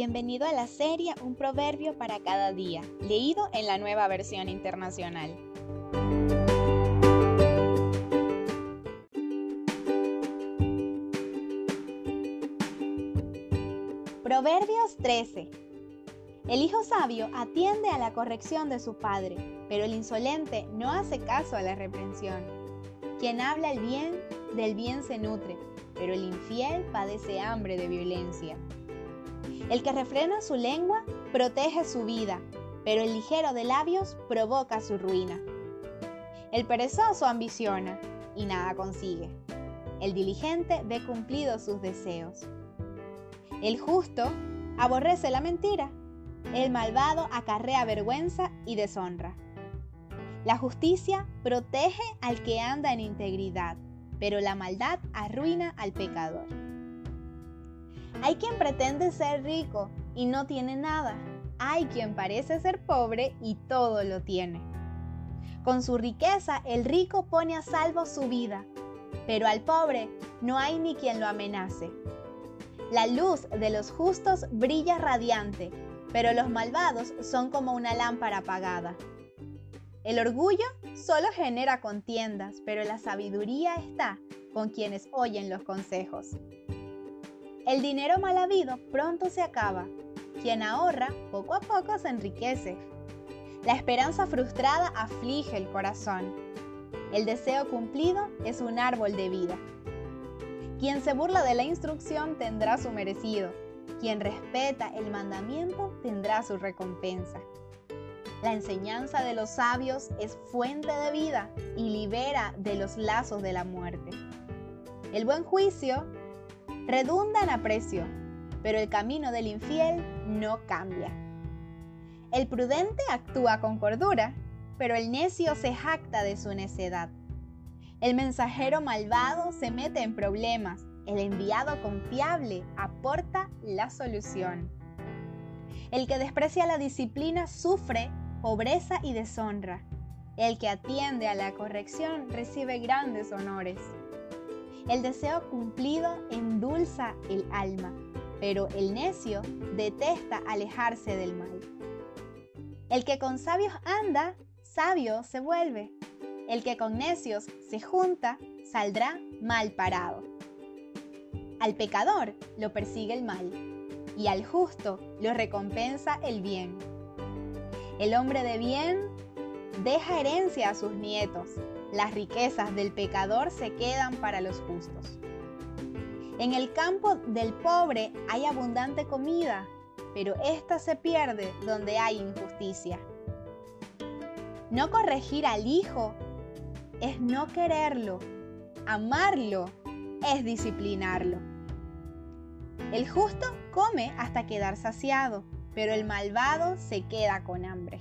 Bienvenido a la serie Un proverbio para cada día, leído en la nueva versión internacional. Proverbios 13. El hijo sabio atiende a la corrección de su padre, pero el insolente no hace caso a la reprensión. Quien habla el bien, del bien se nutre, pero el infiel padece hambre de violencia. El que refrena su lengua protege su vida, pero el ligero de labios provoca su ruina. El perezoso ambiciona y nada consigue. El diligente ve cumplidos sus deseos. El justo aborrece la mentira. El malvado acarrea vergüenza y deshonra. La justicia protege al que anda en integridad, pero la maldad arruina al pecador. Hay quien pretende ser rico y no tiene nada. Hay quien parece ser pobre y todo lo tiene. Con su riqueza el rico pone a salvo su vida, pero al pobre no hay ni quien lo amenace. La luz de los justos brilla radiante, pero los malvados son como una lámpara apagada. El orgullo solo genera contiendas, pero la sabiduría está con quienes oyen los consejos. El dinero mal habido pronto se acaba. Quien ahorra, poco a poco se enriquece. La esperanza frustrada aflige el corazón. El deseo cumplido es un árbol de vida. Quien se burla de la instrucción tendrá su merecido. Quien respeta el mandamiento tendrá su recompensa. La enseñanza de los sabios es fuente de vida y libera de los lazos de la muerte. El buen juicio redunda en aprecio, pero el camino del infiel no cambia. El prudente actúa con cordura, pero el necio se jacta de su necedad. El mensajero malvado se mete en problemas, el enviado confiable aporta la solución. El que desprecia la disciplina sufre pobreza y deshonra. El que atiende a la corrección recibe grandes honores. El deseo cumplido endulza el alma, pero el necio detesta alejarse del mal. El que con sabios anda, sabio se vuelve. El que con necios se junta, saldrá mal parado. Al pecador lo persigue el mal, y al justo lo recompensa el bien. El hombre de bien deja herencia a sus nietos, las riquezas del pecador se quedan para los justos. En el campo del pobre hay abundante comida, pero ésta se pierde donde hay injusticia. No corregir al hijo es no quererlo. Amarlo es disciplinarlo. El justo come hasta quedar saciado, pero el malvado se queda con hambre.